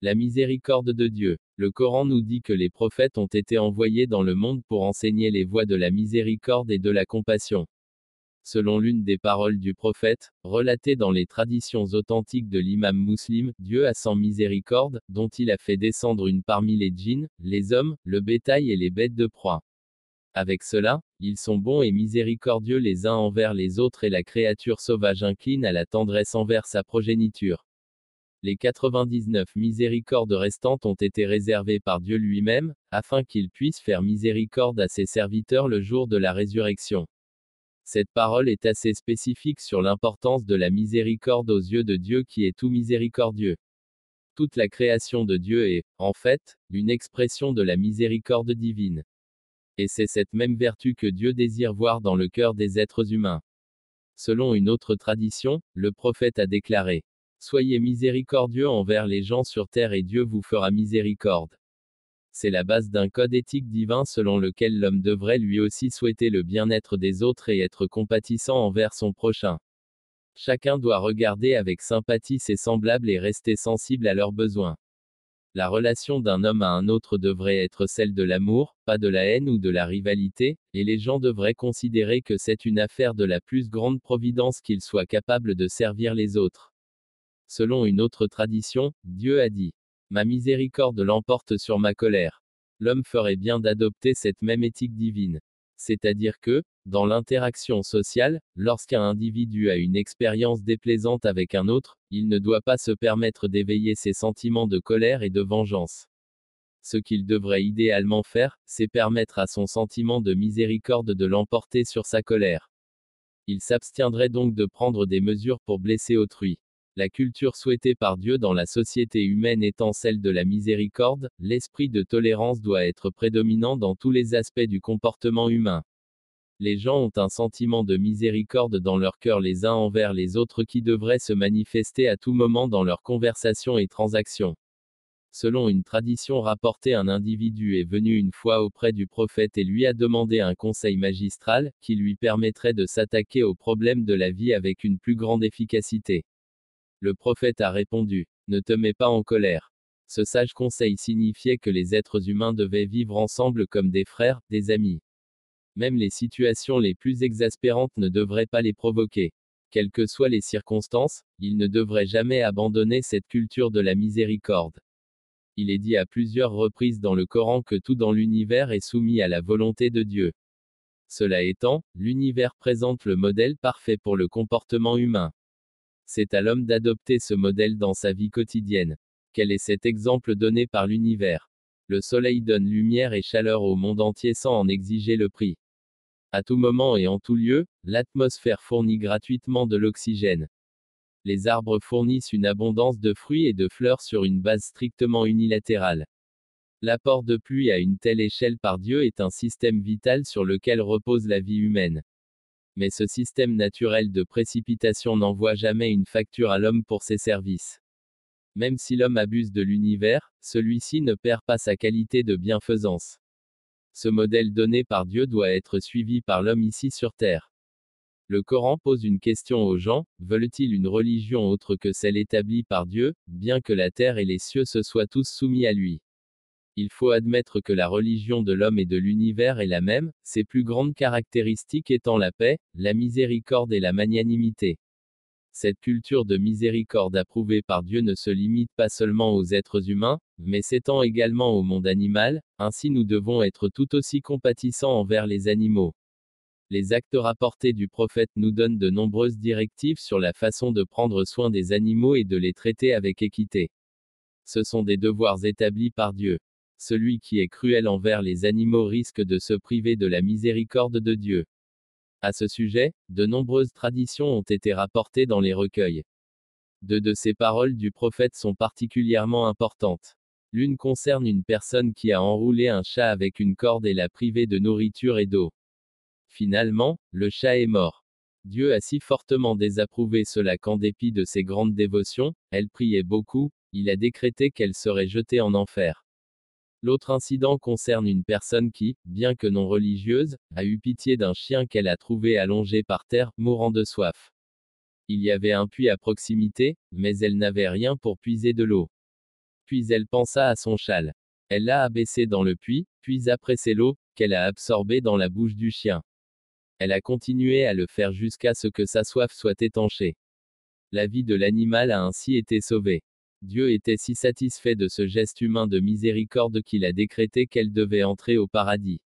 La miséricorde de Dieu. Le Coran nous dit que les prophètes ont été envoyés dans le monde pour enseigner les voies de la miséricorde et de la compassion. Selon l'une des paroles du prophète, relatée dans les traditions authentiques de l'imam musulman, Dieu a sans miséricorde, dont il a fait descendre une parmi les djinns, les hommes, le bétail et les bêtes de proie. Avec cela, ils sont bons et miséricordieux les uns envers les autres et la créature sauvage incline à la tendresse envers sa progéniture. Les 99 miséricordes restantes ont été réservées par Dieu lui-même, afin qu'il puisse faire miséricorde à ses serviteurs le jour de la résurrection. Cette parole est assez spécifique sur l'importance de la miséricorde aux yeux de Dieu qui est tout miséricordieux. Toute la création de Dieu est, en fait, une expression de la miséricorde divine. Et c'est cette même vertu que Dieu désire voir dans le cœur des êtres humains. Selon une autre tradition, le prophète a déclaré Soyez miséricordieux envers les gens sur terre et Dieu vous fera miséricorde c'est la base d'un code éthique divin selon lequel l'homme devrait lui aussi souhaiter le bien-être des autres et être compatissant envers son prochain. Chacun doit regarder avec sympathie ses semblables et rester sensible à leurs besoins. La relation d'un homme à un autre devrait être celle de l'amour, pas de la haine ou de la rivalité, et les gens devraient considérer que c'est une affaire de la plus grande providence qu'ils soient capables de servir les autres. Selon une autre tradition, Dieu a dit Ma miséricorde l'emporte sur ma colère. L'homme ferait bien d'adopter cette même éthique divine. C'est-à-dire que, dans l'interaction sociale, lorsqu'un individu a une expérience déplaisante avec un autre, il ne doit pas se permettre d'éveiller ses sentiments de colère et de vengeance. Ce qu'il devrait idéalement faire, c'est permettre à son sentiment de miséricorde de l'emporter sur sa colère. Il s'abstiendrait donc de prendre des mesures pour blesser autrui. La culture souhaitée par Dieu dans la société humaine étant celle de la miséricorde, l'esprit de tolérance doit être prédominant dans tous les aspects du comportement humain. Les gens ont un sentiment de miséricorde dans leur cœur les uns envers les autres qui devrait se manifester à tout moment dans leurs conversations et transactions. Selon une tradition rapportée, un individu est venu une fois auprès du prophète et lui a demandé un conseil magistral, qui lui permettrait de s'attaquer aux problèmes de la vie avec une plus grande efficacité. Le prophète a répondu, Ne te mets pas en colère. Ce sage conseil signifiait que les êtres humains devaient vivre ensemble comme des frères, des amis. Même les situations les plus exaspérantes ne devraient pas les provoquer. Quelles que soient les circonstances, ils ne devraient jamais abandonner cette culture de la miséricorde. Il est dit à plusieurs reprises dans le Coran que tout dans l'univers est soumis à la volonté de Dieu. Cela étant, l'univers présente le modèle parfait pour le comportement humain. C'est à l'homme d'adopter ce modèle dans sa vie quotidienne. Quel est cet exemple donné par l'univers? Le soleil donne lumière et chaleur au monde entier sans en exiger le prix. À tout moment et en tout lieu, l'atmosphère fournit gratuitement de l'oxygène. Les arbres fournissent une abondance de fruits et de fleurs sur une base strictement unilatérale. L'apport de pluie à une telle échelle par Dieu est un système vital sur lequel repose la vie humaine mais ce système naturel de précipitation n'envoie jamais une facture à l'homme pour ses services. Même si l'homme abuse de l'univers, celui-ci ne perd pas sa qualité de bienfaisance. Ce modèle donné par Dieu doit être suivi par l'homme ici sur Terre. Le Coran pose une question aux gens, veulent-ils une religion autre que celle établie par Dieu, bien que la terre et les cieux se soient tous soumis à lui? Il faut admettre que la religion de l'homme et de l'univers est la même, ses plus grandes caractéristiques étant la paix, la miséricorde et la magnanimité. Cette culture de miséricorde approuvée par Dieu ne se limite pas seulement aux êtres humains, mais s'étend également au monde animal, ainsi nous devons être tout aussi compatissants envers les animaux. Les actes rapportés du prophète nous donnent de nombreuses directives sur la façon de prendre soin des animaux et de les traiter avec équité. Ce sont des devoirs établis par Dieu. Celui qui est cruel envers les animaux risque de se priver de la miséricorde de Dieu. À ce sujet, de nombreuses traditions ont été rapportées dans les recueils. Deux de ces paroles du prophète sont particulièrement importantes. L'une concerne une personne qui a enroulé un chat avec une corde et l'a privé de nourriture et d'eau. Finalement, le chat est mort. Dieu a si fortement désapprouvé cela qu'en dépit de ses grandes dévotions, elle priait beaucoup, il a décrété qu'elle serait jetée en enfer. L'autre incident concerne une personne qui, bien que non religieuse, a eu pitié d'un chien qu'elle a trouvé allongé par terre, mourant de soif. Il y avait un puits à proximité, mais elle n'avait rien pour puiser de l'eau. Puis elle pensa à son châle. Elle l'a abaissé dans le puits, puis a pressé l'eau, qu'elle a absorbée dans la bouche du chien. Elle a continué à le faire jusqu'à ce que sa soif soit étanchée. La vie de l'animal a ainsi été sauvée. Dieu était si satisfait de ce geste humain de miséricorde qu'il a décrété qu'elle devait entrer au paradis.